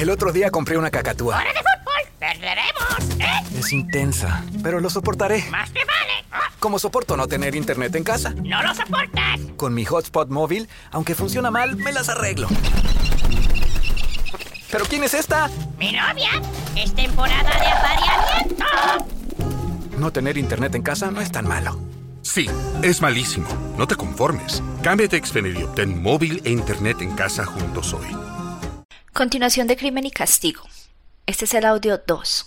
El otro día compré una cacatúa. ¡Hora de fútbol! ¡Perderemos! ¿Eh? Es intensa, pero lo soportaré. ¡Más te vale! ¡Ah! Como soporto no tener internet en casa. ¡No lo soportas! Con mi hotspot móvil, aunque funciona mal, me las arreglo. ¿Pero quién es esta? ¡Mi novia! ¡Es temporada de apareamiento! No tener internet en casa no es tan malo. Sí, es malísimo. No te conformes. Cámbiate a Xfinity y obtén móvil e internet en casa juntos hoy. Continuación de Crimen y Castigo. Este es el audio 2.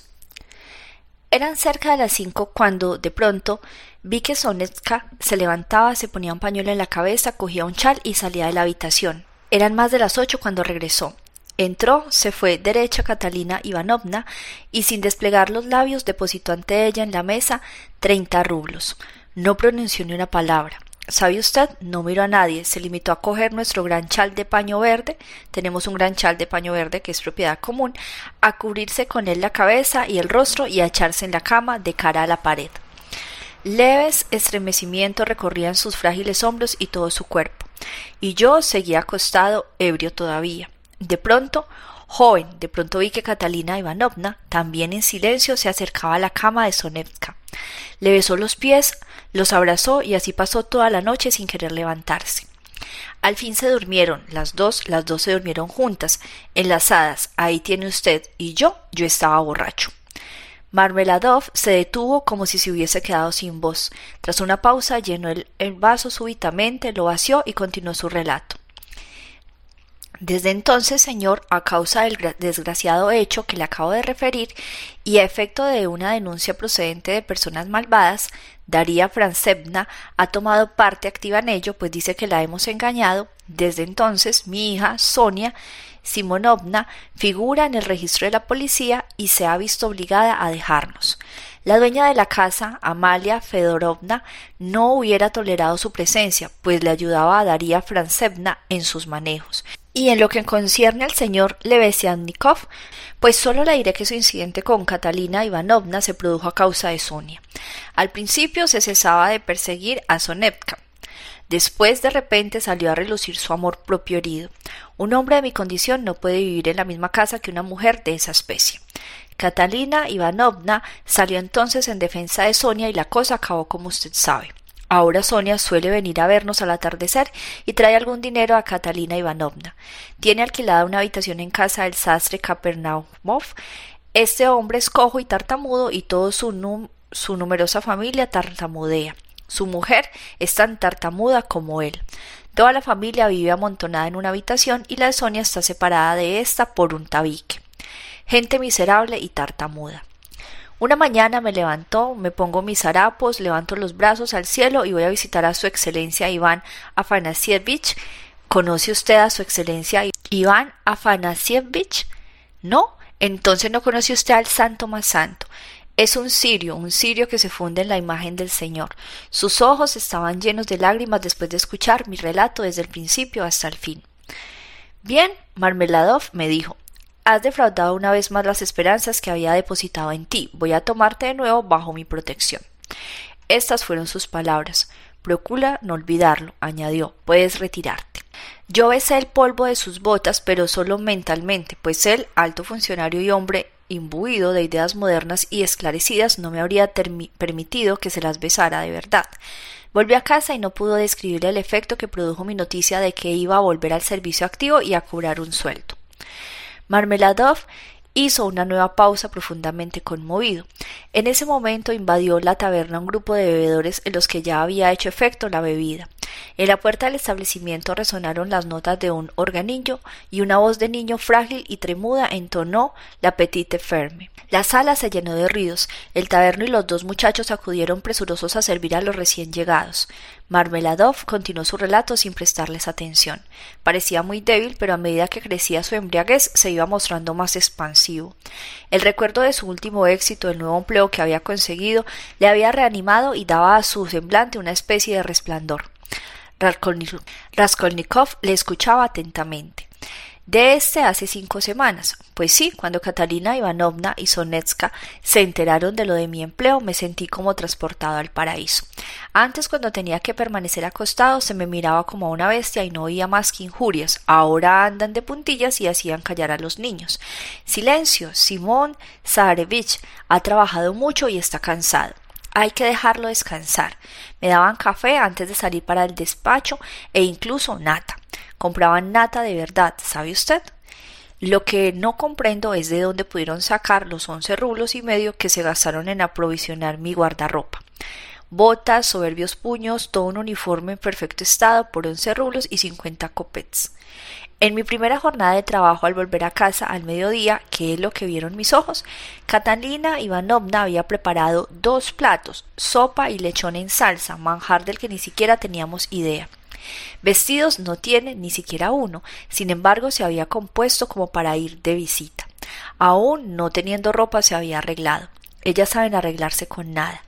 Eran cerca de las 5 cuando, de pronto, vi que Sonetska se levantaba, se ponía un pañuelo en la cabeza, cogía un chal y salía de la habitación. Eran más de las 8 cuando regresó. Entró, se fue derecha Catalina Ivanovna y sin desplegar los labios depositó ante ella en la mesa treinta rublos. No pronunció ni una palabra. ¿Sabe usted? No miró a nadie, se limitó a coger nuestro gran chal de paño verde, tenemos un gran chal de paño verde que es propiedad común, a cubrirse con él la cabeza y el rostro y a echarse en la cama de cara a la pared. Leves estremecimientos recorrían sus frágiles hombros y todo su cuerpo, y yo seguía acostado, ebrio todavía. De pronto, joven, de pronto vi que Catalina Ivanovna, también en silencio, se acercaba a la cama de. Le besó los pies, los abrazó y así pasó toda la noche sin querer levantarse. Al fin se durmieron, las dos, las dos se durmieron juntas, enlazadas, ahí tiene usted, y yo, yo estaba borracho. Marmeladov se detuvo como si se hubiese quedado sin voz. Tras una pausa llenó el, el vaso súbitamente, lo vació y continuó su relato. Desde entonces, señor, a causa del desgraciado hecho que le acabo de referir y a efecto de una denuncia procedente de personas malvadas, Daría Francevna ha tomado parte activa en ello, pues dice que la hemos engañado. Desde entonces, mi hija, Sonia Simonovna, figura en el registro de la policía y se ha visto obligada a dejarnos. La dueña de la casa, Amalia Fedorovna, no hubiera tolerado su presencia, pues le ayudaba a Daría Francevna en sus manejos. Y en lo que concierne al señor Levesiannikov, pues solo le diré que su incidente con Catalina Ivanovna se produjo a causa de Sonia. Al principio se cesaba de perseguir a Sonevka. Después de repente salió a relucir su amor propio herido. Un hombre de mi condición no puede vivir en la misma casa que una mujer de esa especie. Catalina Ivanovna salió entonces en defensa de Sonia y la cosa acabó como usted sabe. Ahora Sonia suele venir a vernos al atardecer y trae algún dinero a Catalina Ivanovna. Tiene alquilada una habitación en casa del sastre Kapernaumov. Este hombre es cojo y tartamudo y toda su, su numerosa familia tartamudea. Su mujer es tan tartamuda como él. Toda la familia vive amontonada en una habitación y la de Sonia está separada de ésta por un tabique. Gente miserable y tartamuda. Una mañana me levantó, me pongo mis harapos, levanto los brazos al cielo y voy a visitar a su excelencia Iván Afanasievich. ¿Conoce usted a su excelencia Iván Afanasievich? No, entonces no conoce usted al santo más santo. Es un sirio, un sirio que se funde en la imagen del Señor. Sus ojos estaban llenos de lágrimas después de escuchar mi relato desde el principio hasta el fin. Bien, Marmeladov me dijo, Has defraudado una vez más las esperanzas que había depositado en ti. Voy a tomarte de nuevo bajo mi protección. Estas fueron sus palabras. Procura no olvidarlo, añadió. Puedes retirarte. Yo besé el polvo de sus botas, pero solo mentalmente, pues él, alto funcionario y hombre imbuido de ideas modernas y esclarecidas, no me habría permitido que se las besara de verdad. Volví a casa y no pudo describir el efecto que produjo mi noticia de que iba a volver al servicio activo y a cobrar un sueldo. Marmeladov hizo una nueva pausa profundamente conmovido. En ese momento invadió la taberna un grupo de bebedores en los que ya había hecho efecto la bebida. En la puerta del establecimiento resonaron las notas de un organillo y una voz de niño frágil y tremuda entonó la petite ferme. La sala se llenó de ruidos. El taberno y los dos muchachos acudieron presurosos a servir a los recién llegados. Marmeladov continuó su relato sin prestarles atención. Parecía muy débil, pero a medida que crecía su embriaguez se iba mostrando más expansivo. El recuerdo de su último éxito, el nuevo empleo que había conseguido, le había reanimado y daba a su semblante una especie de resplandor. Raskolnikov le escuchaba atentamente. De este hace cinco semanas. Pues sí, cuando Catalina Ivanovna y Sonetska se enteraron de lo de mi empleo, me sentí como transportado al paraíso. Antes, cuando tenía que permanecer acostado, se me miraba como a una bestia y no oía más que injurias. Ahora andan de puntillas y hacían callar a los niños. Silencio, Simón Zarevich ha trabajado mucho y está cansado. Hay que dejarlo descansar. Me daban café antes de salir para el despacho e incluso nata. Compraban nata de verdad, ¿sabe usted? Lo que no comprendo es de dónde pudieron sacar los once rublos y medio que se gastaron en aprovisionar mi guardarropa. Botas, soberbios puños, todo un uniforme en perfecto estado por once rublos y cincuenta copets. En mi primera jornada de trabajo al volver a casa al mediodía, ¿qué es lo que vieron mis ojos? Catalina Ivanovna había preparado dos platos, sopa y lechón en salsa, manjar del que ni siquiera teníamos idea. Vestidos no tiene ni siquiera uno, sin embargo se había compuesto como para ir de visita. Aún no teniendo ropa se había arreglado. Ellas saben arreglarse con nada.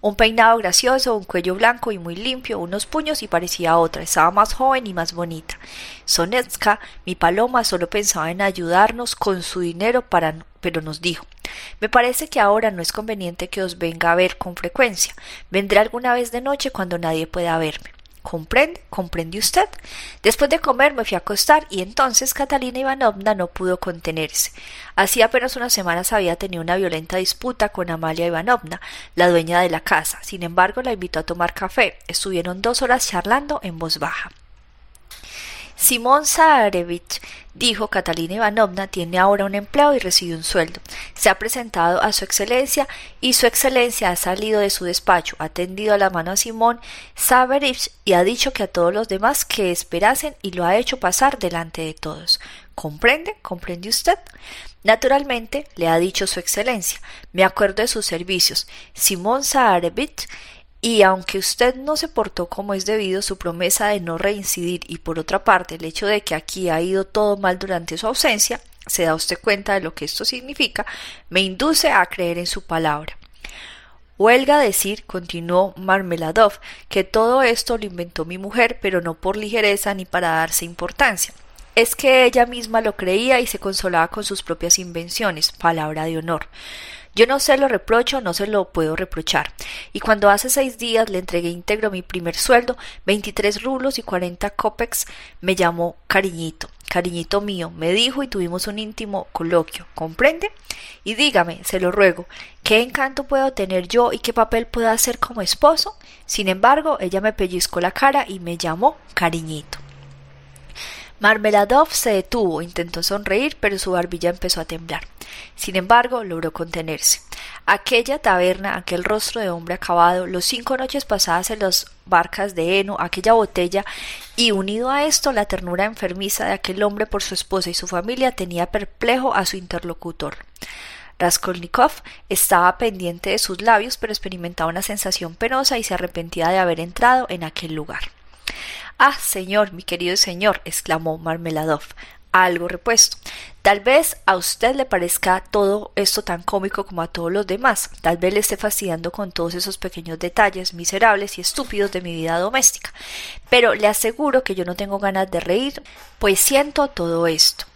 Un peinado gracioso, un cuello blanco y muy limpio, unos puños y parecía otra. Estaba más joven y más bonita. Sonetska, mi paloma, solo pensaba en ayudarnos con su dinero para pero nos dijo Me parece que ahora no es conveniente que os venga a ver con frecuencia. Vendré alguna vez de noche cuando nadie pueda verme. ¿Comprende? ¿Comprende usted? Después de comer me fui a acostar y entonces Catalina Ivanovna no pudo contenerse. Hacía apenas unas semanas había tenido una violenta disputa con Amalia Ivanovna, la dueña de la casa. Sin embargo, la invitó a tomar café. Estuvieron dos horas charlando en voz baja. Simón Zaharevich dijo Catalina Ivanovna tiene ahora un empleo y recibe un sueldo. Se ha presentado a su excelencia y su excelencia ha salido de su despacho, ha tendido la mano a Simón Zaharevich y ha dicho que a todos los demás que esperasen y lo ha hecho pasar delante de todos. ¿Comprende? ¿Comprende usted? Naturalmente, le ha dicho su excelencia. Me acuerdo de sus servicios. Simón Zaharevich y aunque usted no se portó como es debido, su promesa de no reincidir y por otra parte el hecho de que aquí ha ido todo mal durante su ausencia, se da usted cuenta de lo que esto significa, me induce a creer en su palabra. Huelga decir, continuó Marmeladov, que todo esto lo inventó mi mujer, pero no por ligereza ni para darse importancia. Es que ella misma lo creía y se consolaba con sus propias invenciones, palabra de honor. Yo no se lo reprocho, no se lo puedo reprochar. Y cuando hace seis días le entregué íntegro mi primer sueldo, veintitrés rublos y cuarenta copex, me llamó cariñito. Cariñito mío, me dijo y tuvimos un íntimo coloquio. ¿Comprende? Y dígame, se lo ruego, ¿qué encanto puedo tener yo y qué papel puedo hacer como esposo? Sin embargo, ella me pellizcó la cara y me llamó cariñito. Marmeladov se detuvo, intentó sonreír, pero su barbilla empezó a temblar. Sin embargo, logró contenerse. Aquella taberna, aquel rostro de hombre acabado, los cinco noches pasadas en las barcas de heno, aquella botella, y unido a esto la ternura enfermiza de aquel hombre por su esposa y su familia tenía perplejo a su interlocutor. Raskolnikov estaba pendiente de sus labios, pero experimentaba una sensación penosa y se arrepentía de haber entrado en aquel lugar. Ah, señor, mi querido señor, exclamó Marmeladov, algo repuesto. Tal vez a usted le parezca todo esto tan cómico como a todos los demás, tal vez le esté fastidiando con todos esos pequeños detalles miserables y estúpidos de mi vida doméstica, pero le aseguro que yo no tengo ganas de reír, pues siento todo esto.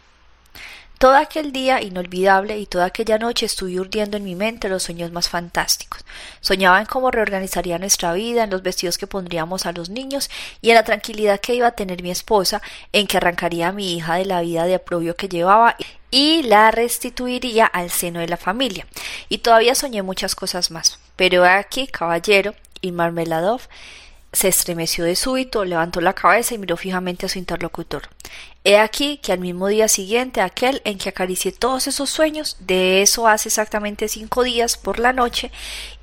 Todo aquel día inolvidable y toda aquella noche estuve urdiendo en mi mente los sueños más fantásticos. Soñaba en cómo reorganizaría nuestra vida, en los vestidos que pondríamos a los niños y en la tranquilidad que iba a tener mi esposa, en que arrancaría a mi hija de la vida de aprobio que llevaba y la restituiría al seno de la familia. Y todavía soñé muchas cosas más. Pero aquí, caballero, y Marmeladov se estremeció de súbito, levantó la cabeza y miró fijamente a su interlocutor. He aquí que al mismo día siguiente, aquel en que acaricié todos esos sueños, de eso hace exactamente cinco días por la noche,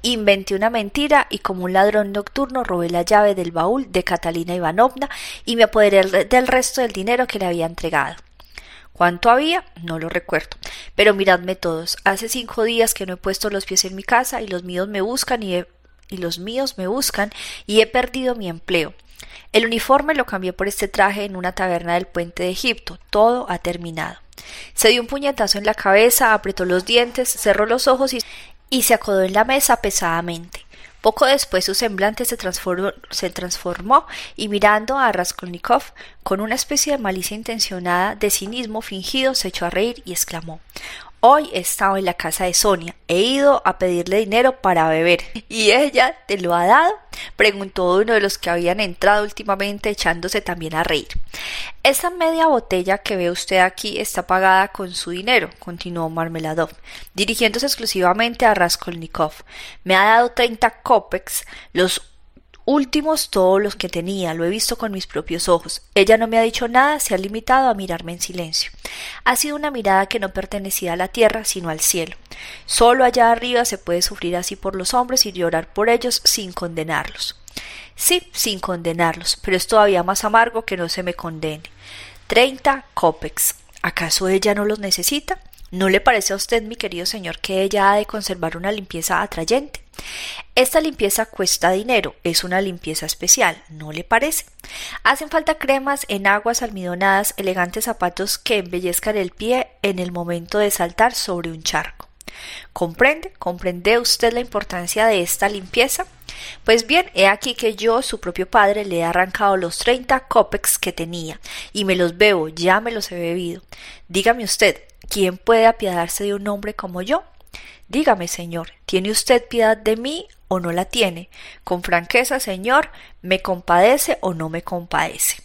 inventé una mentira y como un ladrón nocturno robé la llave del baúl de Catalina Ivanovna y me apoderé del resto del dinero que le había entregado. ¿Cuánto había? No lo recuerdo. Pero miradme todos. Hace cinco días que no he puesto los pies en mi casa y los míos me buscan y he y los míos me buscan y he perdido mi empleo. El uniforme lo cambié por este traje en una taberna del puente de Egipto. Todo ha terminado. Se dio un puñetazo en la cabeza, apretó los dientes, cerró los ojos y, se acodó en la mesa pesadamente. Poco después su semblante se transformó, se transformó y mirando a Raskolnikov con una especie de malicia intencionada de cinismo fingido se echó a reír y exclamó Hoy he estado en la casa de Sonia. He ido a pedirle dinero para beber. ¿Y ella te lo ha dado? preguntó uno de los que habían entrado últimamente echándose también a reír. Esa media botella que ve usted aquí está pagada con su dinero, continuó Marmeladov, dirigiéndose exclusivamente a Raskolnikov. Me ha dado treinta kopecks, los últimos todos los que tenía, lo he visto con mis propios ojos. Ella no me ha dicho nada, se ha limitado a mirarme en silencio. Ha sido una mirada que no pertenecía a la tierra, sino al cielo. Solo allá arriba se puede sufrir así por los hombres y llorar por ellos sin condenarlos. Sí, sin condenarlos, pero es todavía más amargo que no se me condene. Treinta copex. ¿Acaso ella no los necesita? ¿No le parece a usted, mi querido señor, que ella ha de conservar una limpieza atrayente? Esta limpieza cuesta dinero, es una limpieza especial, ¿no le parece? Hacen falta cremas, en aguas almidonadas, elegantes zapatos que embellezcan el pie en el momento de saltar sobre un charco. ¿Comprende? ¿Comprende usted la importancia de esta limpieza? Pues bien, he aquí que yo, su propio padre, le he arrancado los treinta copex que tenía, y me los bebo, ya me los he bebido. Dígame usted, ¿quién puede apiadarse de un hombre como yo? Dígame, señor, ¿tiene usted piedad de mí o no la tiene? Con franqueza, señor, ¿me compadece o no me compadece?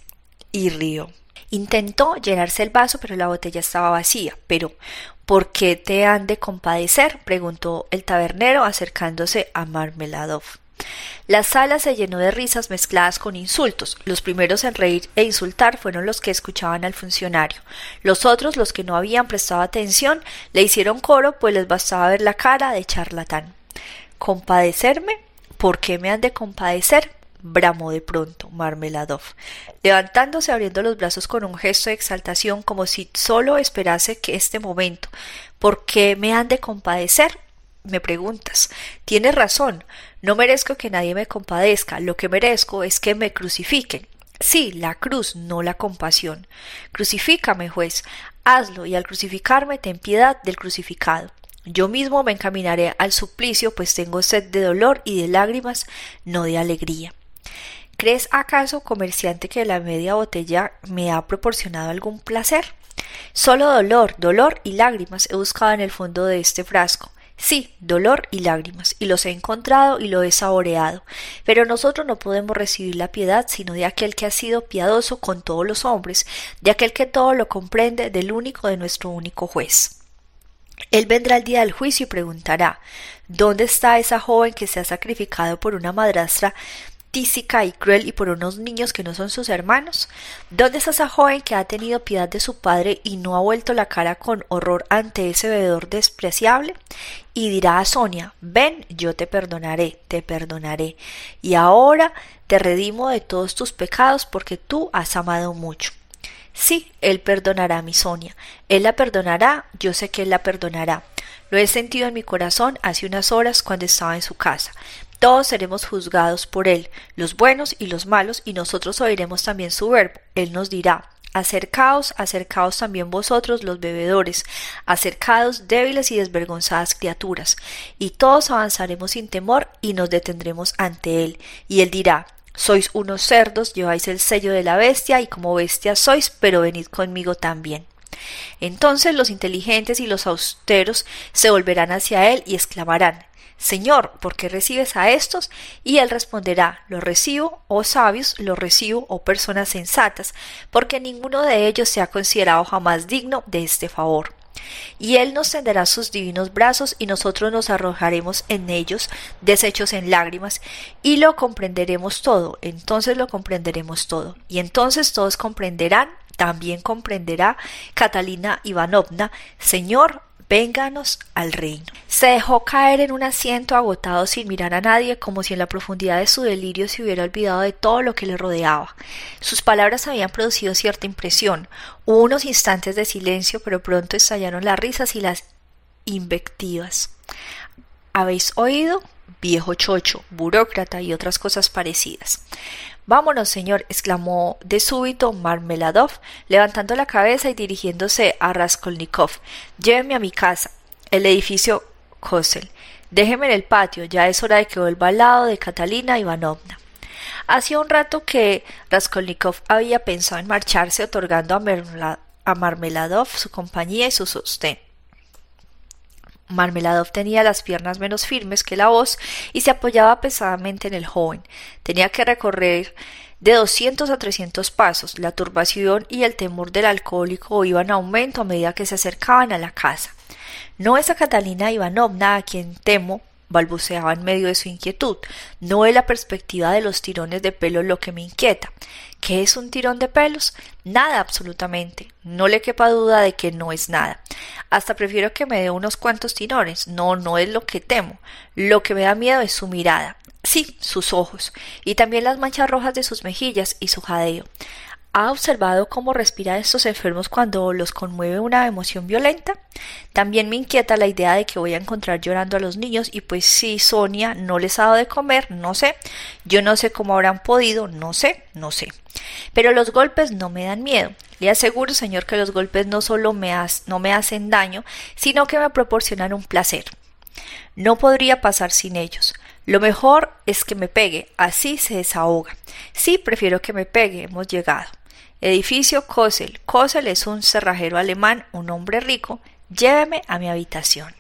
Y río. Intentó llenarse el vaso, pero la botella estaba vacía. Pero, ¿por qué te han de compadecer? preguntó el tabernero acercándose a Marmeladov. La sala se llenó de risas mezcladas con insultos. Los primeros en reír e insultar fueron los que escuchaban al funcionario. Los otros, los que no habían prestado atención, le hicieron coro, pues les bastaba ver la cara de charlatán. ¿Compadecerme? ¿Por qué me han de compadecer? bramó de pronto Marmeladov, levantándose abriendo los brazos con un gesto de exaltación como si sólo esperase que este momento. ¿Por qué me han de compadecer? Me preguntas. Tienes razón. No merezco que nadie me compadezca. Lo que merezco es que me crucifiquen. Sí, la cruz, no la compasión. Crucifícame, juez. Hazlo, y al crucificarme ten piedad del crucificado. Yo mismo me encaminaré al suplicio, pues tengo sed de dolor y de lágrimas, no de alegría. ¿Crees acaso, comerciante, que la media botella me ha proporcionado algún placer? Solo dolor, dolor y lágrimas he buscado en el fondo de este frasco. Sí, dolor y lágrimas, y los he encontrado y lo he saboreado, pero nosotros no podemos recibir la piedad sino de aquel que ha sido piadoso con todos los hombres, de aquel que todo lo comprende, del único de nuestro único juez. Él vendrá el día del juicio y preguntará ¿Dónde está esa joven que se ha sacrificado por una madrastra tísica y cruel y por unos niños que no son sus hermanos? ¿Dónde está esa joven que ha tenido piedad de su padre y no ha vuelto la cara con horror ante ese bebedor despreciable? Y dirá a Sonia, ven, yo te perdonaré, te perdonaré, y ahora te redimo de todos tus pecados porque tú has amado mucho. Sí, él perdonará a mi Sonia, él la perdonará, yo sé que él la perdonará. Lo he sentido en mi corazón hace unas horas cuando estaba en su casa. Todos seremos juzgados por Él, los buenos y los malos, y nosotros oiremos también su verbo. Él nos dirá, Acercaos, acercaos también vosotros los bebedores, acercaos débiles y desvergonzadas criaturas, y todos avanzaremos sin temor y nos detendremos ante Él. Y Él dirá, Sois unos cerdos, lleváis el sello de la bestia, y como bestia sois, pero venid conmigo también. Entonces los inteligentes y los austeros se volverán hacia él y exclamarán Señor, ¿por qué recibes a estos? Y él responderá, los recibo, oh sabios, los recibo, oh personas sensatas, porque ninguno de ellos se ha considerado jamás digno de este favor. Y él nos tenderá sus divinos brazos y nosotros nos arrojaremos en ellos, deshechos en lágrimas, y lo comprenderemos todo, entonces lo comprenderemos todo, y entonces todos comprenderán también comprenderá Catalina Ivanovna, Señor, vénganos al reino. Se dejó caer en un asiento agotado sin mirar a nadie, como si en la profundidad de su delirio se hubiera olvidado de todo lo que le rodeaba. Sus palabras habían producido cierta impresión. Hubo unos instantes de silencio, pero pronto estallaron las risas y las invectivas. ¿Habéis oído? Viejo chocho, burócrata y otras cosas parecidas. Vámonos, señor, exclamó de súbito Marmeladov, levantando la cabeza y dirigiéndose a Raskolnikov. Lléveme a mi casa, el edificio Kosel. Déjeme en el patio, ya es hora de que vuelva al lado de Catalina Ivanovna. Hacía un rato que Raskolnikov había pensado en marcharse otorgando a, a Marmeladov su compañía y su sostén. Marmeladov tenía las piernas menos firmes que la voz y se apoyaba pesadamente en el joven. Tenía que recorrer de doscientos a trescientos pasos. La turbación y el temor del alcohólico iban a aumento a medida que se acercaban a la casa. No es a Catalina Ivanovna a quien temo, balbuceaba en medio de su inquietud. No es la perspectiva de los tirones de pelo lo que me inquieta. ¿Qué es un tirón de pelos? Nada absolutamente. No le quepa duda de que no es nada. Hasta prefiero que me dé unos cuantos tirones. No, no es lo que temo. Lo que me da miedo es su mirada. Sí, sus ojos, y también las manchas rojas de sus mejillas y su jadeo. ¿Ha observado cómo respira estos enfermos cuando los conmueve una emoción violenta? También me inquieta la idea de que voy a encontrar llorando a los niños y pues si Sonia no les ha dado de comer, no sé. Yo no sé cómo habrán podido, no sé, no sé. Pero los golpes no me dan miedo. Le aseguro, señor, que los golpes no solo me no me hacen daño, sino que me proporcionan un placer. No podría pasar sin ellos. Lo mejor es que me pegue, así se desahoga. Sí, prefiero que me pegue, hemos llegado. Edificio Kosel. Kosel es un cerrajero alemán, un hombre rico. Lléveme a mi habitación.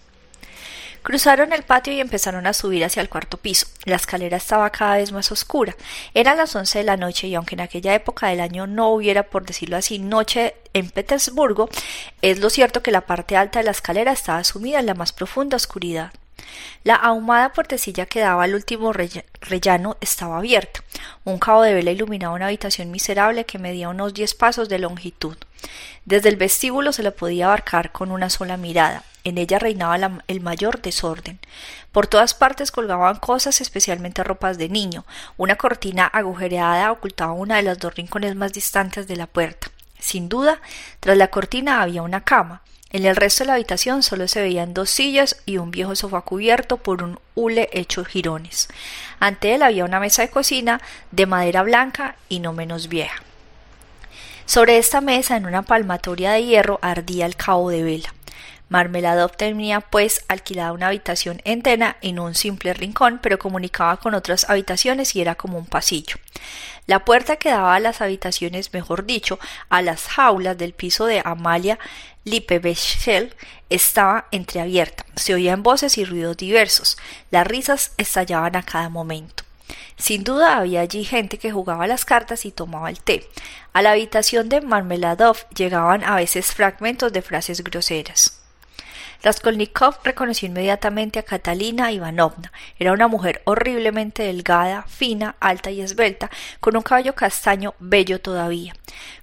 Cruzaron el patio y empezaron a subir hacia el cuarto piso. La escalera estaba cada vez más oscura. Eran las once de la noche y aunque en aquella época del año no hubiera, por decirlo así, noche en Petersburgo, es lo cierto que la parte alta de la escalera estaba sumida en la más profunda oscuridad. La ahumada puertecilla que daba al último rellano estaba abierta. Un cabo de vela iluminaba una habitación miserable que medía unos diez pasos de longitud. Desde el vestíbulo se la podía abarcar con una sola mirada. En ella reinaba el mayor desorden. Por todas partes colgaban cosas, especialmente ropas de niño. Una cortina agujereada ocultaba una de los dos rincones más distantes de la puerta. Sin duda, tras la cortina había una cama. En el resto de la habitación solo se veían dos sillas y un viejo sofá cubierto por un hule hecho jirones. Ante él había una mesa de cocina de madera blanca y no menos vieja. Sobre esta mesa, en una palmatoria de hierro, ardía el cabo de vela. Marmeladov tenía pues alquilada una habitación entera en un simple rincón, pero comunicaba con otras habitaciones y era como un pasillo. La puerta que daba a las habitaciones, mejor dicho, a las jaulas del piso de Amalia Lipevechel estaba entreabierta. Se oían voces y ruidos diversos. Las risas estallaban a cada momento. Sin duda había allí gente que jugaba las cartas y tomaba el té. A la habitación de Marmeladov llegaban a veces fragmentos de frases groseras. Raskolnikov reconoció inmediatamente a Catalina Ivanovna. Era una mujer horriblemente delgada, fina, alta y esbelta, con un cabello castaño bello todavía.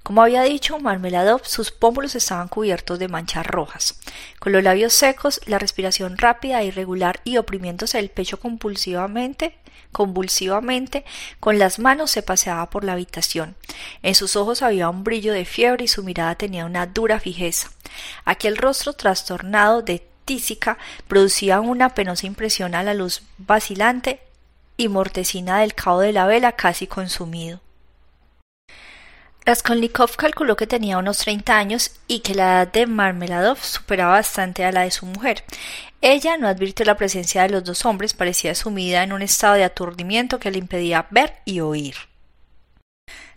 Como había dicho Marmeladov, sus pómulos estaban cubiertos de manchas rojas. Con los labios secos, la respiración rápida irregular y oprimiéndose el pecho compulsivamente, convulsivamente, con las manos se paseaba por la habitación. En sus ojos había un brillo de fiebre y su mirada tenía una dura fijeza. Aquel rostro trastornado de tísica producía una penosa impresión a la luz vacilante y mortecina del cabo de la vela casi consumido. Raskolnikov calculó que tenía unos treinta años y que la edad de Marmeladov superaba bastante a la de su mujer. Ella no advirtió la presencia de los dos hombres, parecía sumida en un estado de aturdimiento que le impedía ver y oír.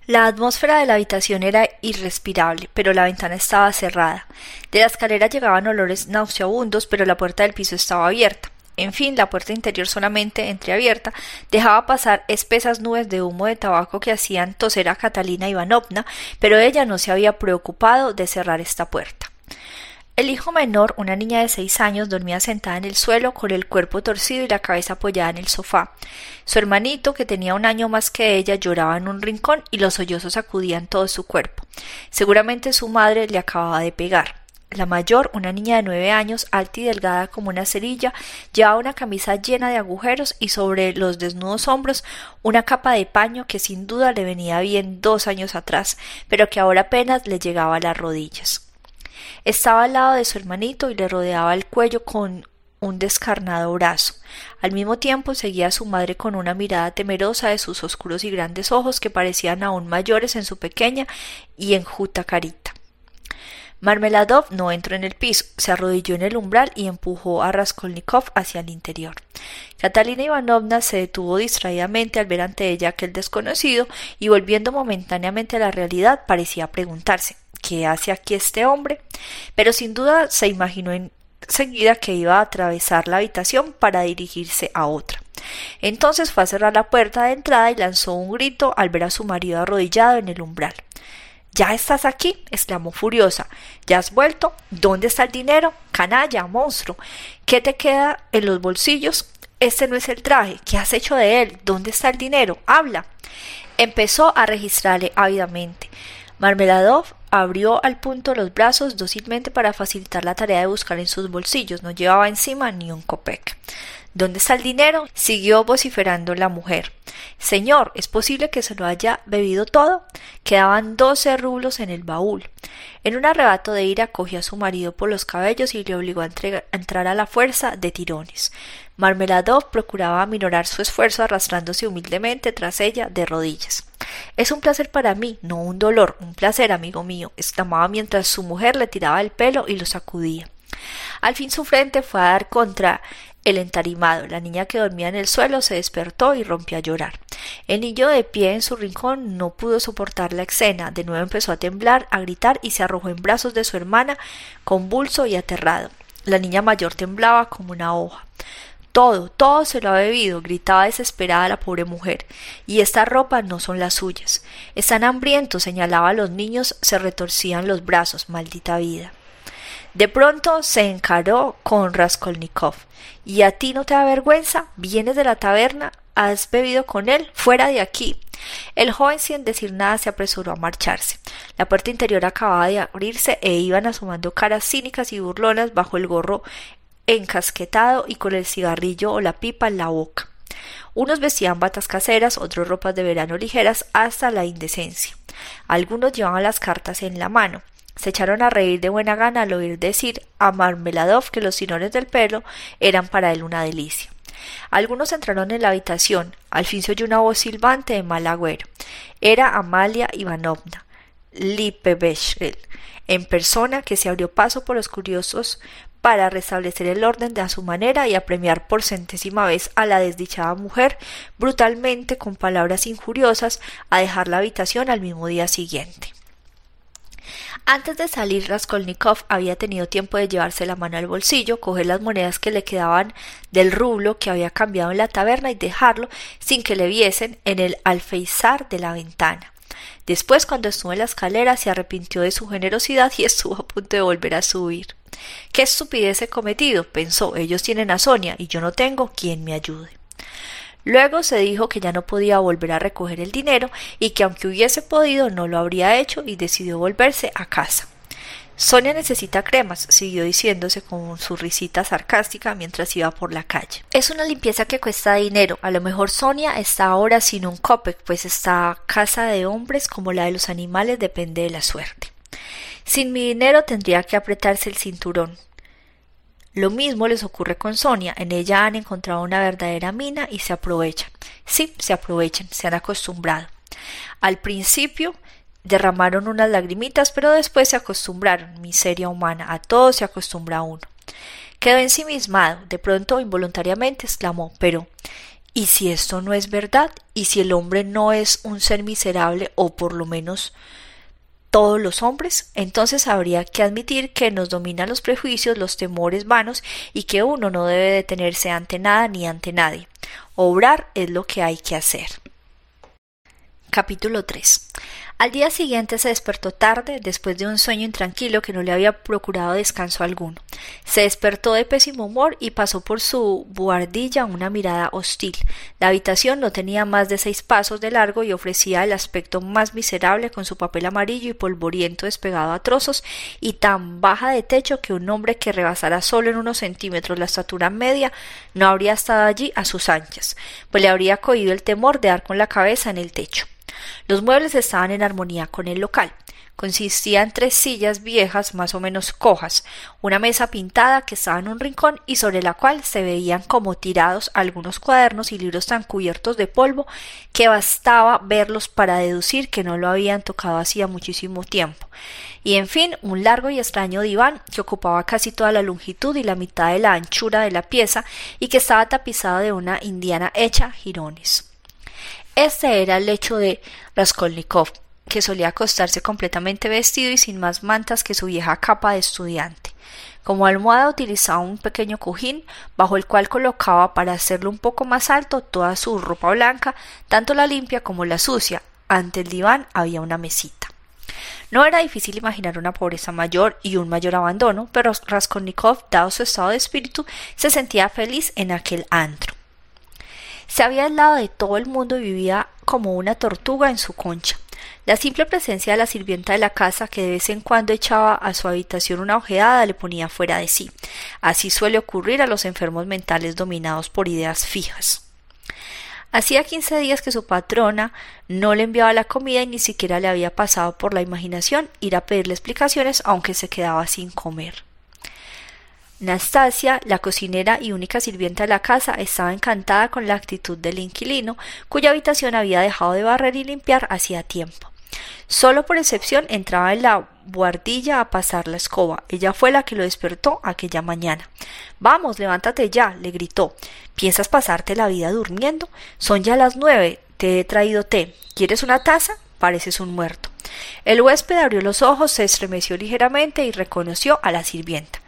La atmósfera de la habitación era irrespirable, pero la ventana estaba cerrada. De la escalera llegaban olores nauseabundos, pero la puerta del piso estaba abierta. En fin, la puerta interior solamente entreabierta dejaba pasar espesas nubes de humo de tabaco que hacían toser a Catalina Ivanovna, pero ella no se había preocupado de cerrar esta puerta. El hijo menor, una niña de seis años, dormía sentada en el suelo con el cuerpo torcido y la cabeza apoyada en el sofá. Su hermanito, que tenía un año más que ella, lloraba en un rincón y los sollozos sacudían todo su cuerpo. Seguramente su madre le acababa de pegar. La mayor, una niña de nueve años, alta y delgada como una cerilla, llevaba una camisa llena de agujeros y sobre los desnudos hombros una capa de paño que sin duda le venía bien dos años atrás, pero que ahora apenas le llegaba a las rodillas. Estaba al lado de su hermanito y le rodeaba el cuello con un descarnado brazo. Al mismo tiempo seguía a su madre con una mirada temerosa de sus oscuros y grandes ojos que parecían aún mayores en su pequeña y enjuta carita. Marmeladov no entró en el piso, se arrodilló en el umbral y empujó a Raskolnikov hacia el interior. Catalina Ivanovna se detuvo distraídamente al ver ante ella aquel desconocido y volviendo momentáneamente a la realidad parecía preguntarse ¿Qué hace aquí este hombre? Pero sin duda se imaginó enseguida que iba a atravesar la habitación para dirigirse a otra. Entonces fue a cerrar la puerta de entrada y lanzó un grito al ver a su marido arrodillado en el umbral. ¿Ya estás aquí? exclamó furiosa. ¿Ya has vuelto? ¿Dónde está el dinero? Canalla, monstruo. ¿Qué te queda en los bolsillos? Este no es el traje. ¿Qué has hecho de él? ¿Dónde está el dinero? Habla. Empezó a registrarle ávidamente. Marmeladov abrió al punto los brazos dócilmente para facilitar la tarea de buscar en sus bolsillos. No llevaba encima ni un copec. ¿Dónde está el dinero? siguió vociferando la mujer. Señor, ¿es posible que se lo haya bebido todo? Quedaban doce rublos en el baúl. En un arrebato de ira cogió a su marido por los cabellos y le obligó a, entrar a la fuerza de tirones. Marmeladov procuraba aminorar su esfuerzo arrastrándose humildemente tras ella de rodillas. Es un placer para mí, no un dolor, un placer, amigo mío, exclamaba mientras su mujer le tiraba el pelo y lo sacudía. Al fin su frente fue a dar contra el entarimado. La niña que dormía en el suelo se despertó y rompió a llorar. El niño de pie en su rincón no pudo soportar la escena. De nuevo empezó a temblar, a gritar y se arrojó en brazos de su hermana, convulso y aterrado. La niña mayor temblaba como una hoja. Todo, todo se lo ha bebido, gritaba desesperada la pobre mujer. Y estas ropas no son las suyas. Están hambrientos, señalaba a los niños, se retorcían los brazos, maldita vida. De pronto se encaró con Raskolnikov. ¿Y a ti no te da vergüenza? ¿Vienes de la taberna? ¿Has bebido con él? Fuera de aquí. El joven sin decir nada se apresuró a marcharse. La puerta interior acababa de abrirse e iban asomando caras cínicas y burlonas bajo el gorro encasquetado y con el cigarrillo o la pipa en la boca. Unos vestían batas caseras, otros ropas de verano ligeras hasta la indecencia. Algunos llevaban las cartas en la mano. Se echaron a reír de buena gana al oír decir a Marmeladov que los tirones del pelo eran para él una delicia. Algunos entraron en la habitación. Al fin se oyó una voz silbante de mal agüero. Era Amalia Ivanovna Lipevechel, en persona que se abrió paso por los curiosos para restablecer el orden de a su manera y apremiar por centésima vez a la desdichada mujer brutalmente con palabras injuriosas a dejar la habitación al mismo día siguiente. Antes de salir, Raskolnikov había tenido tiempo de llevarse la mano al bolsillo, coger las monedas que le quedaban del rublo que había cambiado en la taberna y dejarlo, sin que le viesen, en el alfeizar de la ventana. Después, cuando estuvo en la escalera, se arrepintió de su generosidad y estuvo a punto de volver a subir. Qué estupidez he cometido, pensó. Ellos tienen a Sonia y yo no tengo quien me ayude. Luego se dijo que ya no podía volver a recoger el dinero y que aunque hubiese podido no lo habría hecho y decidió volverse a casa. Sonia necesita cremas, siguió diciéndose con su risita sarcástica mientras iba por la calle. Es una limpieza que cuesta dinero. A lo mejor Sonia está ahora sin un copec, pues esta casa de hombres como la de los animales depende de la suerte. Sin mi dinero tendría que apretarse el cinturón. Lo mismo les ocurre con Sonia, en ella han encontrado una verdadera mina y se aprovechan. Sí, se aprovechan, se han acostumbrado. Al principio derramaron unas lagrimitas, pero después se acostumbraron, miseria humana, a todo se acostumbra uno. Quedó ensimismado, de pronto involuntariamente exclamó, pero ¿y si esto no es verdad? ¿Y si el hombre no es un ser miserable o por lo menos todos los hombres, entonces habría que admitir que nos dominan los prejuicios, los temores vanos y que uno no debe detenerse ante nada ni ante nadie. Obrar es lo que hay que hacer. Capítulo 3. Al día siguiente se despertó tarde, después de un sueño intranquilo que no le había procurado descanso alguno. Se despertó de pésimo humor y pasó por su buhardilla una mirada hostil. La habitación no tenía más de seis pasos de largo y ofrecía el aspecto más miserable con su papel amarillo y polvoriento despegado a trozos y tan baja de techo que un hombre que rebasara solo en unos centímetros la estatura media no habría estado allí a sus anchas, pues le habría cogido el temor de dar con la cabeza en el techo. Los muebles estaban en armonía con el local. Consistía en tres sillas viejas más o menos cojas, una mesa pintada que estaba en un rincón y sobre la cual se veían como tirados algunos cuadernos y libros tan cubiertos de polvo que bastaba verlos para deducir que no lo habían tocado hacía muchísimo tiempo. Y en fin, un largo y extraño diván que ocupaba casi toda la longitud y la mitad de la anchura de la pieza y que estaba tapizado de una indiana hecha jirones. Este era el lecho de Raskolnikov, que solía acostarse completamente vestido y sin más mantas que su vieja capa de estudiante. Como almohada utilizaba un pequeño cojín, bajo el cual colocaba para hacerlo un poco más alto toda su ropa blanca, tanto la limpia como la sucia. Ante el diván había una mesita. No era difícil imaginar una pobreza mayor y un mayor abandono, pero Raskolnikov, dado su estado de espíritu, se sentía feliz en aquel antro. Se había aislado de todo el mundo y vivía como una tortuga en su concha. La simple presencia de la sirvienta de la casa, que de vez en cuando echaba a su habitación una ojeada, le ponía fuera de sí. Así suele ocurrir a los enfermos mentales dominados por ideas fijas. Hacía quince días que su patrona no le enviaba la comida y ni siquiera le había pasado por la imaginación ir a pedirle explicaciones, aunque se quedaba sin comer. Nastasia, la cocinera y única sirvienta de la casa, estaba encantada con la actitud del inquilino, cuya habitación había dejado de barrer y limpiar hacía tiempo. Solo por excepción entraba en la buhardilla a pasar la escoba. Ella fue la que lo despertó aquella mañana. Vamos, levántate ya, le gritó. ¿Piensas pasarte la vida durmiendo? Son ya las nueve. Te he traído té. ¿Quieres una taza? Pareces un muerto. El huésped abrió los ojos, se estremeció ligeramente y reconoció a la sirvienta.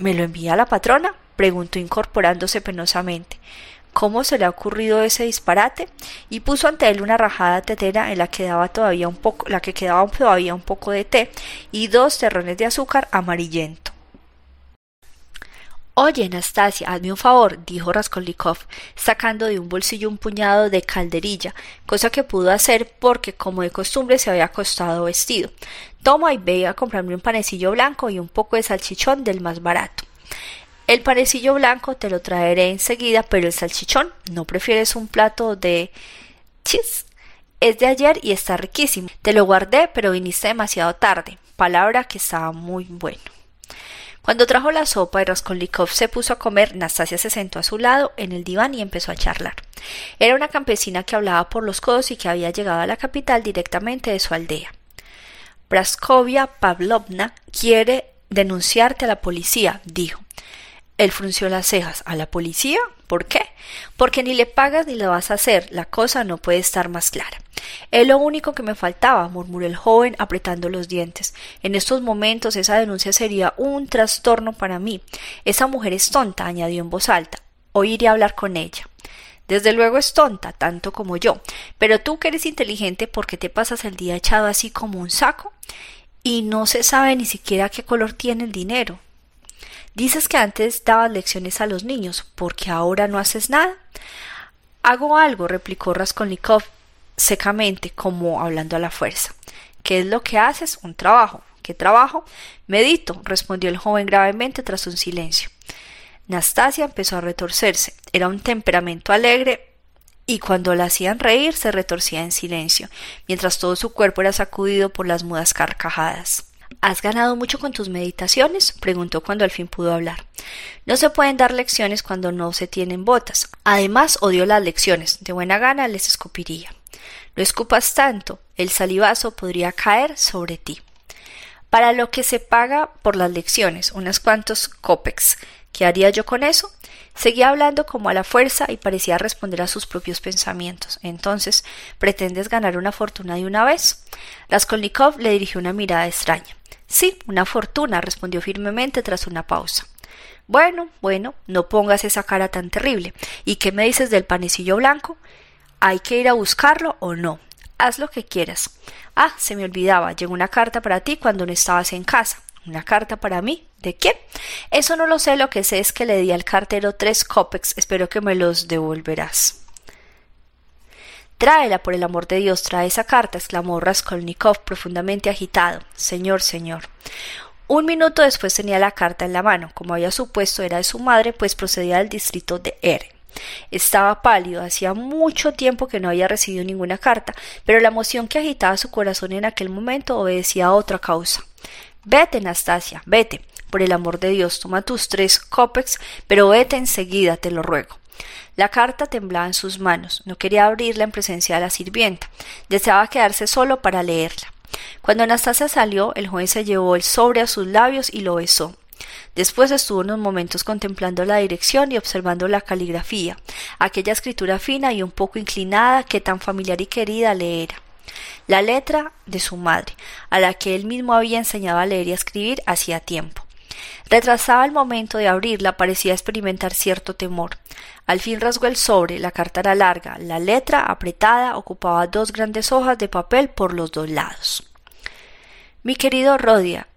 ¿Me lo envía la patrona? preguntó incorporándose penosamente. ¿Cómo se le ha ocurrido ese disparate? y puso ante él una rajada tetera en la que todavía un poco, la que quedaba todavía un poco de té y dos terrones de azúcar amarillento. Oye, Nastasia, hazme un favor, dijo Raskolnikov, sacando de un bolsillo un puñado de calderilla, cosa que pudo hacer porque, como de costumbre, se había acostado vestido. Toma y ve a comprarme un panecillo blanco y un poco de salchichón del más barato. El panecillo blanco te lo traeré enseguida, pero el salchichón, ¿no prefieres un plato de chis? Es de ayer y está riquísimo. Te lo guardé, pero viniste demasiado tarde. Palabra que estaba muy bueno. Cuando trajo la sopa y Raskolnikov se puso a comer, Nastasia se sentó a su lado en el diván y empezó a charlar. Era una campesina que hablaba por los codos y que había llegado a la capital directamente de su aldea. Praskovia Pavlovna quiere denunciarte a la policía, dijo. Él frunció las cejas. ¿A la policía? ¿Por qué? Porque ni le pagas ni lo vas a hacer. La cosa no puede estar más clara. Es lo único que me faltaba, murmuró el joven apretando los dientes. En estos momentos esa denuncia sería un trastorno para mí. Esa mujer es tonta, añadió en voz alta. Hoy iré a hablar con ella. Desde luego es tonta, tanto como yo. Pero tú que eres inteligente, ¿por qué te pasas el día echado así como un saco? Y no se sabe ni siquiera qué color tiene el dinero. Dices que antes dabas lecciones a los niños, ¿por qué ahora no haces nada? Hago algo, replicó Raskolnikov secamente, como hablando a la fuerza. ¿Qué es lo que haces? Un trabajo. ¿Qué trabajo? Medito, respondió el joven gravemente tras un silencio. Nastasia empezó a retorcerse. Era un temperamento alegre y cuando la hacían reír se retorcía en silencio, mientras todo su cuerpo era sacudido por las mudas carcajadas. ¿Has ganado mucho con tus meditaciones? preguntó cuando al fin pudo hablar. No se pueden dar lecciones cuando no se tienen botas. Además, odio las lecciones. De buena gana les escupiría. No escupas tanto, el salivazo podría caer sobre ti. Para lo que se paga por las lecciones, unos cuantos copex. ¿Qué haría yo con eso? Seguía hablando como a la fuerza y parecía responder a sus propios pensamientos. Entonces, ¿pretendes ganar una fortuna de una vez? Raskolnikov le dirigió una mirada extraña. Sí, una fortuna, respondió firmemente tras una pausa. Bueno, bueno, no pongas esa cara tan terrible. ¿Y qué me dices del panecillo blanco? ¿Hay que ir a buscarlo o no? Haz lo que quieras. Ah, se me olvidaba, llegó una carta para ti cuando no estabas en casa. ¿Una carta para mí? ¿De quién? Eso no lo sé, lo que sé es que le di al cartero tres copex, espero que me los devolverás. Tráela, por el amor de Dios, trae esa carta, exclamó Raskolnikov profundamente agitado. Señor, señor. Un minuto después tenía la carta en la mano. Como había supuesto, era de su madre, pues procedía del distrito de R. Estaba pálido, hacía mucho tiempo que no había recibido ninguna carta, pero la emoción que agitaba su corazón en aquel momento obedecía a otra causa. Vete, Nastasia, vete. Por el amor de Dios, toma tus tres copex, pero vete enseguida, te lo ruego. La carta temblaba en sus manos. No quería abrirla en presencia de la sirvienta. Deseaba quedarse solo para leerla. Cuando Anastasia salió, el joven se llevó el sobre a sus labios y lo besó. Después estuvo unos momentos contemplando la dirección y observando la caligrafía, aquella escritura fina y un poco inclinada que tan familiar y querida le era. La letra de su madre, a la que él mismo había enseñado a leer y a escribir hacía tiempo. Retrasaba el momento de abrirla, parecía experimentar cierto temor. Al fin rasgó el sobre, la carta era larga, la letra, apretada, ocupaba dos grandes hojas de papel por los dos lados. Mi querido Rodia,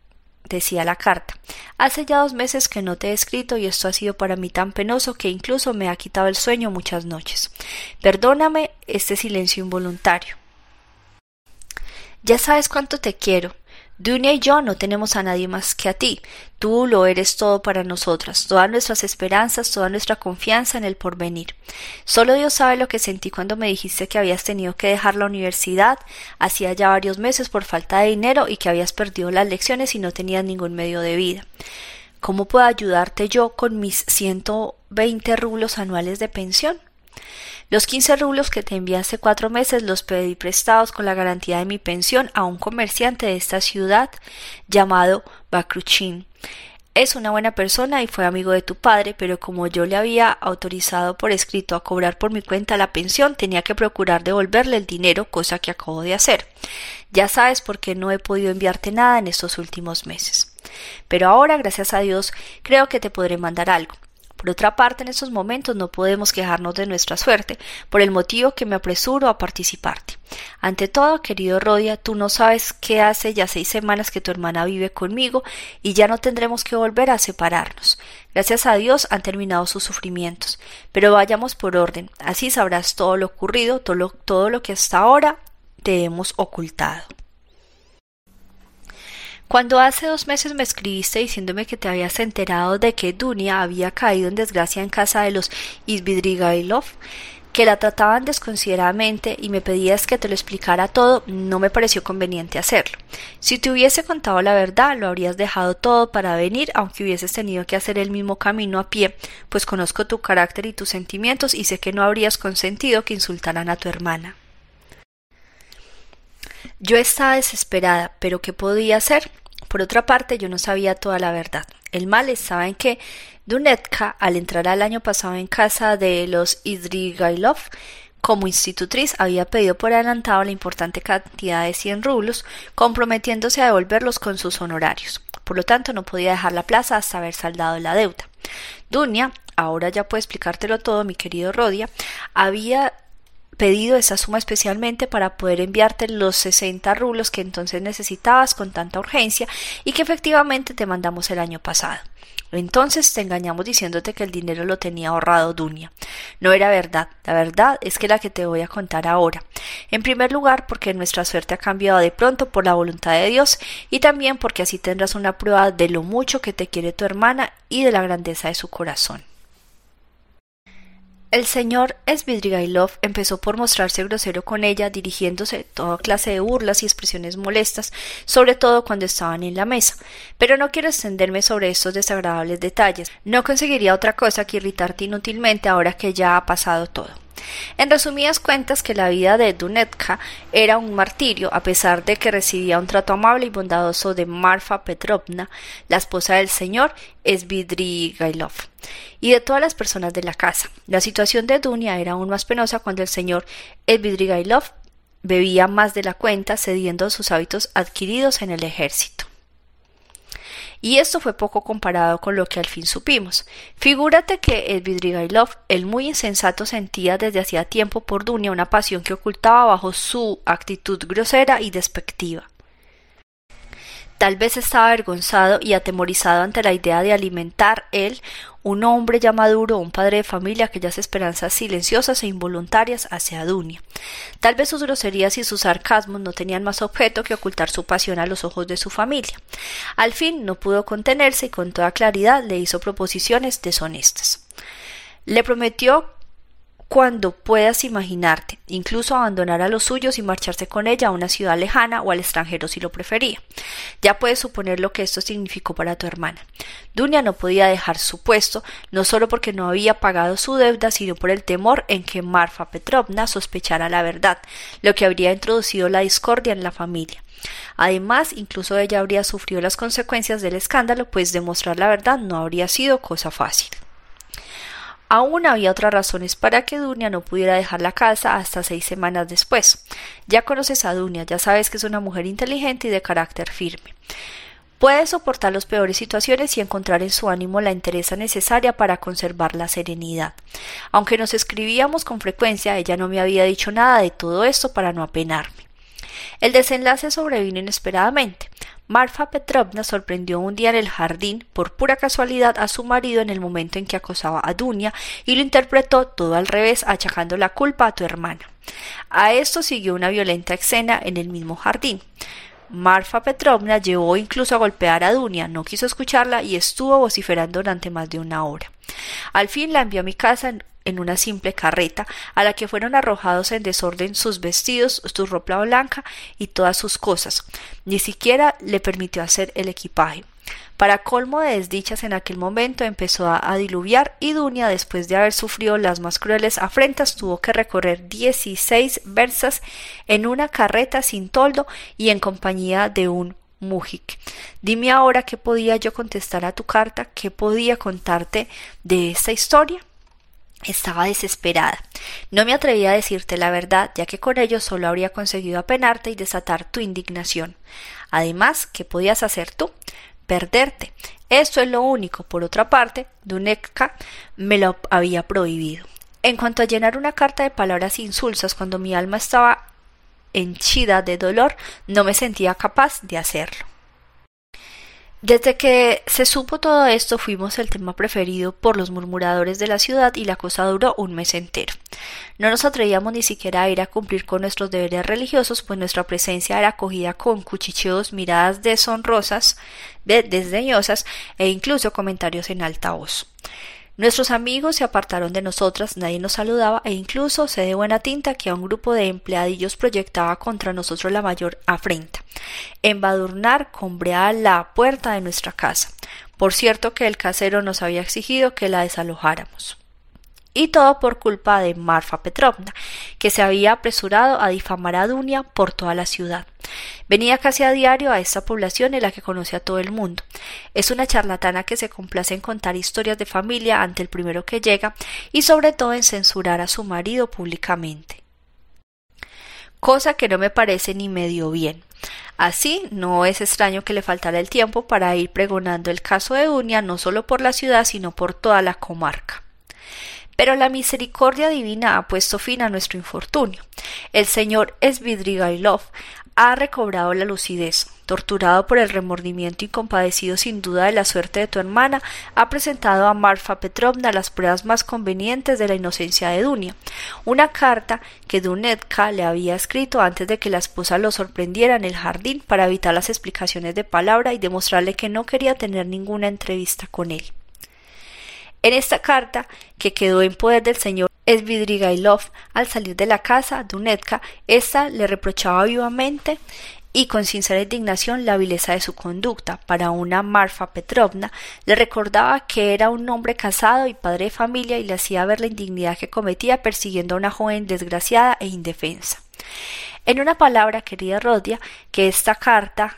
decía la carta, hace ya dos meses que no te he escrito y esto ha sido para mí tan penoso que incluso me ha quitado el sueño muchas noches. Perdóname este silencio involuntario. Ya sabes cuánto te quiero, Dunia y yo no tenemos a nadie más que a ti. Tú lo eres todo para nosotras, todas nuestras esperanzas, toda nuestra confianza en el porvenir. Solo Dios sabe lo que sentí cuando me dijiste que habías tenido que dejar la universidad hacía ya varios meses por falta de dinero y que habías perdido las lecciones y no tenías ningún medio de vida. ¿Cómo puedo ayudarte yo con mis ciento veinte rublos anuales de pensión? Los quince rublos que te envié hace cuatro meses los pedí prestados con la garantía de mi pensión a un comerciante de esta ciudad llamado Bakruchin. Es una buena persona y fue amigo de tu padre, pero como yo le había autorizado por escrito a cobrar por mi cuenta la pensión, tenía que procurar devolverle el dinero, cosa que acabo de hacer. Ya sabes por qué no he podido enviarte nada en estos últimos meses. Pero ahora, gracias a Dios, creo que te podré mandar algo. Por otra parte, en estos momentos no podemos quejarnos de nuestra suerte, por el motivo que me apresuro a participarte. Ante todo, querido Rodia, tú no sabes que hace ya seis semanas que tu hermana vive conmigo y ya no tendremos que volver a separarnos. Gracias a Dios han terminado sus sufrimientos. Pero vayamos por orden, así sabrás todo lo ocurrido, todo lo, todo lo que hasta ahora te hemos ocultado. Cuando hace dos meses me escribiste diciéndome que te habías enterado de que Dunia había caído en desgracia en casa de los Isvidrigailov, que la trataban desconsideradamente y me pedías que te lo explicara todo, no me pareció conveniente hacerlo. Si te hubiese contado la verdad, lo habrías dejado todo para venir, aunque hubieses tenido que hacer el mismo camino a pie, pues conozco tu carácter y tus sentimientos y sé que no habrías consentido que insultaran a tu hermana. Yo estaba desesperada, pero ¿qué podía hacer? Por otra parte, yo no sabía toda la verdad. El mal estaba en que Dunetka, al entrar al año pasado en casa de los Idrigailov, como institutriz había pedido por adelantado la importante cantidad de cien rublos, comprometiéndose a devolverlos con sus honorarios. Por lo tanto, no podía dejar la plaza hasta haber saldado la deuda. Dunia, ahora ya puedo explicártelo todo, mi querido Rodia, había pedido esa suma especialmente para poder enviarte los 60 rublos que entonces necesitabas con tanta urgencia y que efectivamente te mandamos el año pasado. Entonces te engañamos diciéndote que el dinero lo tenía ahorrado Dunia. No era verdad. La verdad es que la que te voy a contar ahora. En primer lugar, porque nuestra suerte ha cambiado de pronto por la voluntad de Dios y también porque así tendrás una prueba de lo mucho que te quiere tu hermana y de la grandeza de su corazón. El señor Svidrigailov empezó por mostrarse grosero con ella, dirigiéndose toda clase de burlas y expresiones molestas, sobre todo cuando estaban en la mesa. Pero no quiero extenderme sobre estos desagradables detalles. No conseguiría otra cosa que irritarte inútilmente ahora que ya ha pasado todo. En resumidas cuentas que la vida de Dunetka era un martirio, a pesar de que recibía un trato amable y bondadoso de Marfa Petrovna, la esposa del señor Svidrigailov, y de todas las personas de la casa. La situación de Dunia era aún más penosa cuando el señor Svidrigailov bebía más de la cuenta, cediendo sus hábitos adquiridos en el ejército y esto fue poco comparado con lo que al fin supimos. Figúrate que el Vidrigailov, el muy insensato, sentía desde hacía tiempo por Dunia una pasión que ocultaba bajo su actitud grosera y despectiva. Tal vez estaba avergonzado y atemorizado ante la idea de alimentar él, un hombre ya maduro, un padre de familia, aquellas esperanzas silenciosas e involuntarias hacia Dunia. Tal vez sus groserías y sus sarcasmos no tenían más objeto que ocultar su pasión a los ojos de su familia. Al fin no pudo contenerse y con toda claridad le hizo proposiciones deshonestas. Le prometió cuando puedas imaginarte, incluso abandonar a los suyos y marcharse con ella a una ciudad lejana o al extranjero si lo prefería. Ya puedes suponer lo que esto significó para tu hermana. Dunia no podía dejar su puesto, no solo porque no había pagado su deuda, sino por el temor en que Marfa Petrovna sospechara la verdad, lo que habría introducido la discordia en la familia. Además, incluso ella habría sufrido las consecuencias del escándalo, pues demostrar la verdad no habría sido cosa fácil. Aún había otras razones para que Dunia no pudiera dejar la casa hasta seis semanas después. Ya conoces a Dunia, ya sabes que es una mujer inteligente y de carácter firme. Puede soportar las peores situaciones y encontrar en su ánimo la entereza necesaria para conservar la serenidad. Aunque nos escribíamos con frecuencia, ella no me había dicho nada de todo esto para no apenarme. El desenlace sobrevino inesperadamente. Marfa Petrovna sorprendió un día en el jardín por pura casualidad a su marido en el momento en que acosaba a Dunia y lo interpretó todo al revés, achacando la culpa a tu hermana. A esto siguió una violenta escena en el mismo jardín. Marfa Petrovna llevó incluso a golpear a Dunia, no quiso escucharla y estuvo vociferando durante más de una hora. Al fin la envió a mi casa en una simple carreta, a la que fueron arrojados en desorden sus vestidos, su ropa blanca y todas sus cosas. Ni siquiera le permitió hacer el equipaje. Para colmo de desdichas en aquel momento empezó a, diluviar y Dunia, después de haber sufrido las más crueles afrentas, tuvo que recorrer dieciséis versas en una carreta sin toldo y en compañía de un Mujik. Dime ahora qué podía yo contestar a tu carta, qué podía contarte de esta historia. Estaba desesperada. No me atrevía a decirte la verdad, ya que con ello solo habría conseguido apenarte y desatar tu indignación. Además, ¿qué podías hacer tú? Perderte. Esto es lo único. Por otra parte, Dunekka me lo había prohibido. En cuanto a llenar una carta de palabras insulsas cuando mi alma estaba henchida de dolor, no me sentía capaz de hacerlo. Desde que se supo todo esto fuimos el tema preferido por los murmuradores de la ciudad y la cosa duró un mes entero. No nos atrevíamos ni siquiera a ir a cumplir con nuestros deberes religiosos, pues nuestra presencia era acogida con cuchicheos, miradas deshonrosas, desdeñosas e incluso comentarios en alta voz. Nuestros amigos se apartaron de nosotras, nadie nos saludaba e incluso sé de buena tinta que a un grupo de empleadillos proyectaba contra nosotros la mayor afrenta. Embadurnar combreaba la puerta de nuestra casa. Por cierto que el casero nos había exigido que la desalojáramos y todo por culpa de Marfa Petrovna, que se había apresurado a difamar a Dunia por toda la ciudad. Venía casi a diario a esta población en la que conoce a todo el mundo. Es una charlatana que se complace en contar historias de familia ante el primero que llega y sobre todo en censurar a su marido públicamente. Cosa que no me parece ni medio bien. Así, no es extraño que le faltara el tiempo para ir pregonando el caso de Dunia no solo por la ciudad, sino por toda la comarca. Pero la misericordia divina ha puesto fin a nuestro infortunio. El señor Svidrigailov ha recobrado la lucidez. Torturado por el remordimiento y compadecido sin duda de la suerte de tu hermana, ha presentado a Marfa Petrovna las pruebas más convenientes de la inocencia de Dunia. Una carta que Dunetka le había escrito antes de que la esposa lo sorprendiera en el jardín para evitar las explicaciones de palabra y demostrarle que no quería tener ninguna entrevista con él. En esta carta, que quedó en poder del señor Svidrigailov al salir de la casa, Dunetka, ésta le reprochaba vivamente y con sincera indignación la vileza de su conducta. Para una Marfa Petrovna le recordaba que era un hombre casado y padre de familia y le hacía ver la indignidad que cometía persiguiendo a una joven desgraciada e indefensa. En una palabra, querida Rodia, que esta carta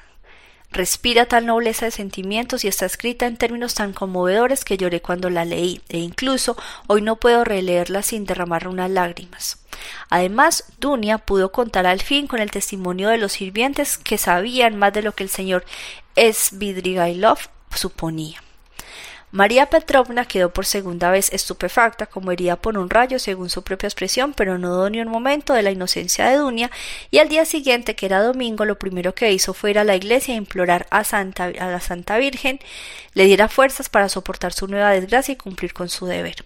Respira tal nobleza de sentimientos y está escrita en términos tan conmovedores que lloré cuando la leí, e incluso hoy no puedo releerla sin derramar unas lágrimas. Además, Dunia pudo contar al fin con el testimonio de los sirvientes que sabían más de lo que el señor Svidrigailov suponía. María Petrovna quedó por segunda vez estupefacta, como herida por un rayo, según su propia expresión, pero no dudó ni un momento de la inocencia de Dunia, y al día siguiente, que era domingo, lo primero que hizo fue ir a la iglesia e implorar a, a la Santa Virgen le diera fuerzas para soportar su nueva desgracia y cumplir con su deber.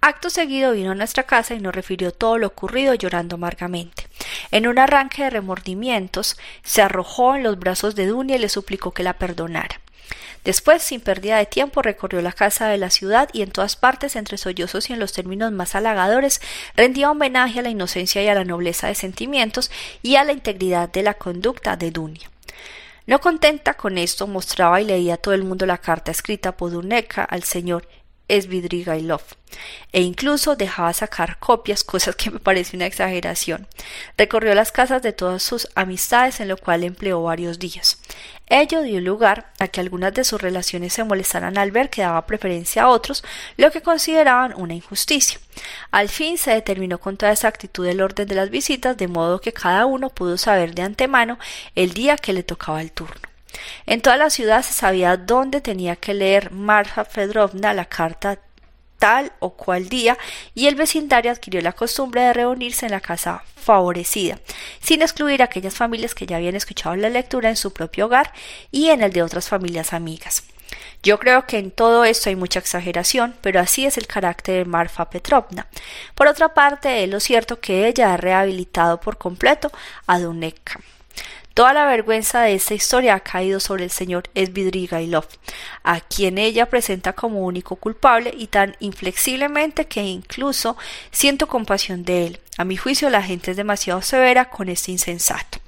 Acto seguido vino a nuestra casa y nos refirió todo lo ocurrido llorando amargamente. En un arranque de remordimientos, se arrojó en los brazos de Dunia y le suplicó que la perdonara. Después, sin pérdida de tiempo, recorrió la casa de la ciudad y en todas partes, entre sollozos y en los términos más halagadores, rendía homenaje a la inocencia y a la nobleza de sentimientos y a la integridad de la conducta de Dunia. No contenta con esto, mostraba y leía a todo el mundo la carta escrita por Duneca al señor Svidrigailov e incluso dejaba sacar copias, cosas que me parece una exageración. Recorrió las casas de todas sus amistades, en lo cual empleó varios días. Ello dio lugar a que algunas de sus relaciones se molestaran al ver que daba preferencia a otros, lo que consideraban una injusticia. Al fin se determinó con toda exactitud el orden de las visitas, de modo que cada uno pudo saber de antemano el día que le tocaba el turno. En toda la ciudad se sabía dónde tenía que leer Marfa Fedrovna la carta tal o cual día y el vecindario adquirió la costumbre de reunirse en la casa favorecida, sin excluir aquellas familias que ya habían escuchado la lectura en su propio hogar y en el de otras familias amigas. Yo creo que en todo esto hay mucha exageración, pero así es el carácter de Marfa Petrovna. Por otra parte, es lo cierto que ella ha rehabilitado por completo a Duneka. Toda la vergüenza de esta historia ha caído sobre el señor Svidrigailov, a quien ella presenta como único culpable y tan inflexiblemente que incluso siento compasión de él. A mi juicio la gente es demasiado severa con este insensato.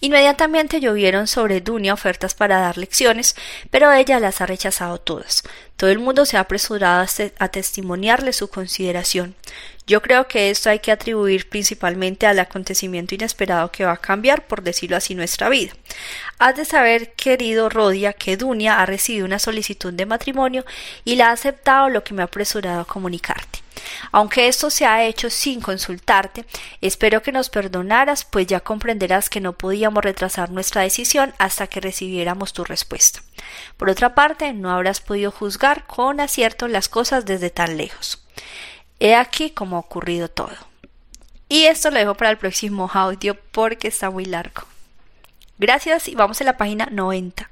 Inmediatamente llovieron sobre Dunia ofertas para dar lecciones, pero ella las ha rechazado todas. Todo el mundo se ha apresurado a testimoniarle su consideración. Yo creo que esto hay que atribuir principalmente al acontecimiento inesperado que va a cambiar, por decirlo así, nuestra vida. Has de saber, querido Rodia, que Dunia ha recibido una solicitud de matrimonio y la ha aceptado lo que me ha apresurado a comunicarte. Aunque esto se ha hecho sin consultarte, espero que nos perdonaras, pues ya comprenderás que no podíamos retrasar nuestra decisión hasta que recibiéramos tu respuesta. Por otra parte, no habrás podido juzgar con acierto las cosas desde tan lejos. He aquí cómo ha ocurrido todo. Y esto lo dejo para el próximo audio porque está muy largo. Gracias y vamos a la página 90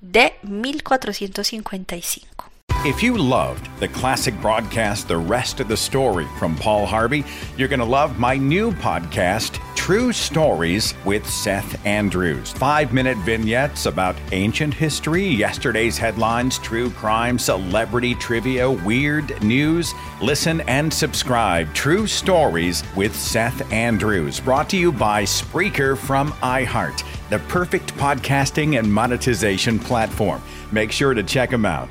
de 1455. If you loved the classic broadcast, The Rest of the Story from Paul Harvey, you're going to love my new podcast, True Stories with Seth Andrews. Five minute vignettes about ancient history, yesterday's headlines, true crime, celebrity trivia, weird news. Listen and subscribe. True Stories with Seth Andrews. Brought to you by Spreaker from iHeart, the perfect podcasting and monetization platform. Make sure to check them out.